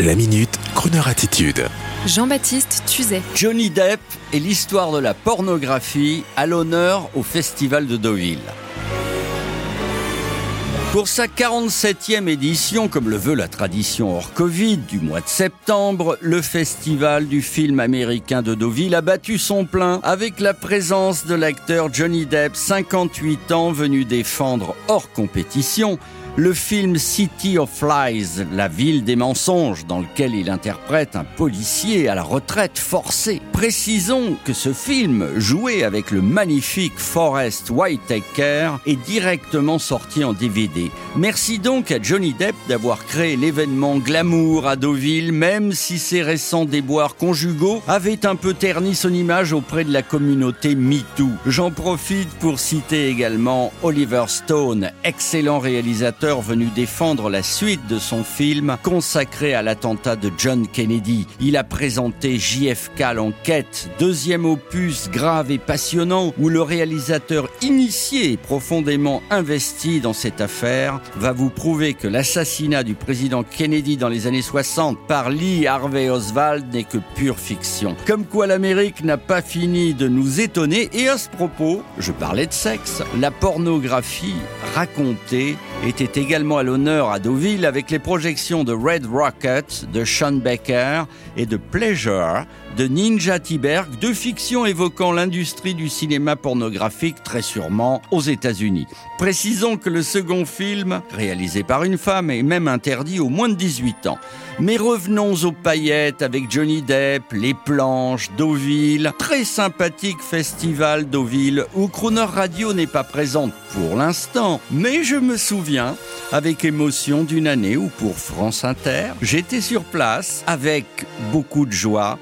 La minute, Kroneur attitude. Jean-Baptiste Tuzet. Johnny Depp et l'histoire de la pornographie à l'honneur au Festival de Deauville. Pour sa 47e édition, comme le veut la tradition hors Covid du mois de septembre, le festival du film américain de Deauville a battu son plein avec la présence de l'acteur Johnny Depp, 58 ans, venu défendre hors compétition le film City of Lies, la ville des mensonges, dans lequel il interprète un policier à la retraite forcée. Précisons que ce film, joué avec le magnifique Forrest Whitaker, est directement sorti en DVD. Merci donc à Johnny Depp d'avoir créé l'événement glamour à Deauville, même si ses récents déboires conjugaux avaient un peu terni son image auprès de la communauté MeToo. J'en profite pour citer également Oliver Stone, excellent réalisateur venu défendre la suite de son film consacré à l'attentat de John Kennedy. Il a présenté JFK l'enquête, deuxième opus grave et passionnant où le réalisateur initié et profondément investi dans cette affaire va vous prouver que l'assassinat du président Kennedy dans les années 60 par Lee Harvey Oswald n'est que pure fiction. Comme quoi l'Amérique n'a pas fini de nous étonner et à ce propos, je parlais de sexe, la pornographie racontée était également à l'honneur à Deauville avec les projections de Red Rocket de Sean Baker et de Pleasure de Ninja Tiberg, deux fictions évoquant l'industrie du cinéma pornographique très sûrement aux États-Unis. Précisons que le second film, réalisé par une femme, est même interdit aux moins de 18 ans. Mais revenons aux paillettes avec Johnny Depp, les planches, Deauville, très sympathique festival Deauville où Crooner Radio n'est pas présente pour l'instant, mais je me souviens avec émotion d'une année où pour France Inter, j'étais sur place avec beaucoup de joie.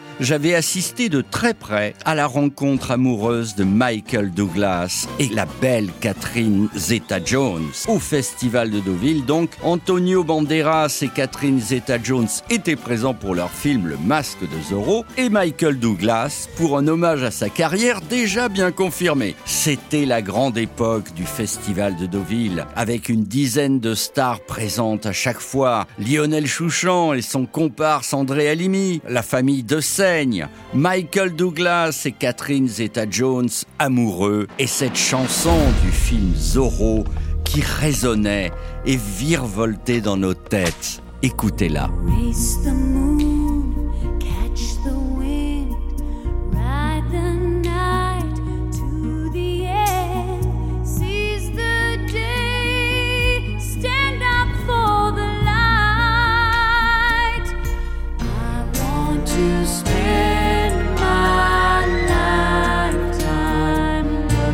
Assisté de très près à la rencontre amoureuse de Michael Douglas et la belle Catherine Zeta-Jones. Au festival de Deauville, donc, Antonio Banderas et Catherine Zeta-Jones étaient présents pour leur film Le Masque de Zorro et Michael Douglas pour un hommage à sa carrière déjà bien confirmée. C'était la grande époque du festival de Deauville avec une dizaine de stars présentes à chaque fois. Lionel Chouchan et son comparse André Alimi, la famille de Seigne, Michael Douglas et Catherine Zeta-Jones amoureux et cette chanson du film Zorro qui résonnait et virevoltait dans nos têtes. Écoutez-la.